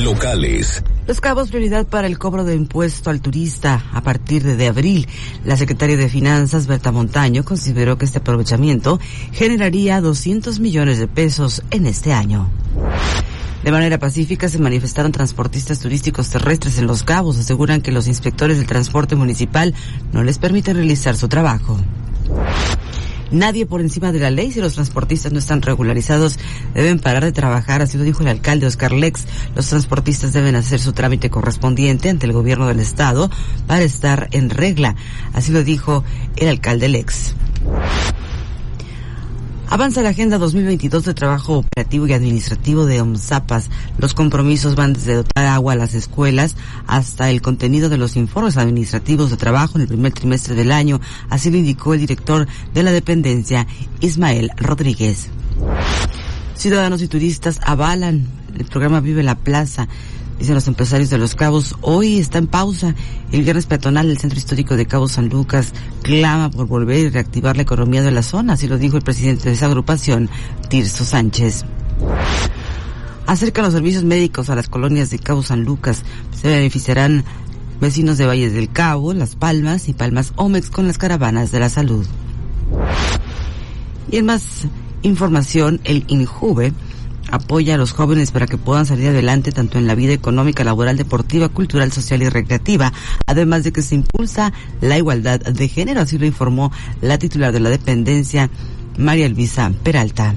locales. Los Cabos, prioridad para el cobro de impuesto al turista a partir de, de abril. La secretaria de Finanzas, Berta Montaño, consideró que este aprovechamiento generaría 200 millones de pesos en este año. De manera pacífica se manifestaron transportistas turísticos terrestres en Los Cabos. Aseguran que los inspectores del transporte municipal no les permiten realizar su trabajo. Nadie por encima de la ley. Si los transportistas no están regularizados, deben parar de trabajar. Así lo dijo el alcalde Oscar Lex. Los transportistas deben hacer su trámite correspondiente ante el gobierno del estado para estar en regla. Así lo dijo el alcalde Lex. Avanza la Agenda 2022 de Trabajo Operativo y Administrativo de OMSAPAS. Los compromisos van desde dotar agua a las escuelas hasta el contenido de los informes administrativos de trabajo en el primer trimestre del año. Así lo indicó el director de la dependencia, Ismael Rodríguez. Ciudadanos y turistas avalan el programa Vive la Plaza. Dicen los empresarios de Los Cabos, hoy está en pausa. El viernes peatonal del Centro Histórico de Cabo San Lucas clama por volver y reactivar la economía de la zona, así lo dijo el presidente de esa agrupación, Tirso Sánchez. Acerca los servicios médicos a las colonias de Cabo San Lucas. Se beneficiarán vecinos de Valles del Cabo, Las Palmas y Palmas Omex con las caravanas de la salud. Y en más información, el INJUVE apoya a los jóvenes para que puedan salir adelante tanto en la vida económica, laboral, deportiva, cultural, social y recreativa, además de que se impulsa la igualdad de género, así lo informó la titular de la dependencia, María Elvisa Peralta.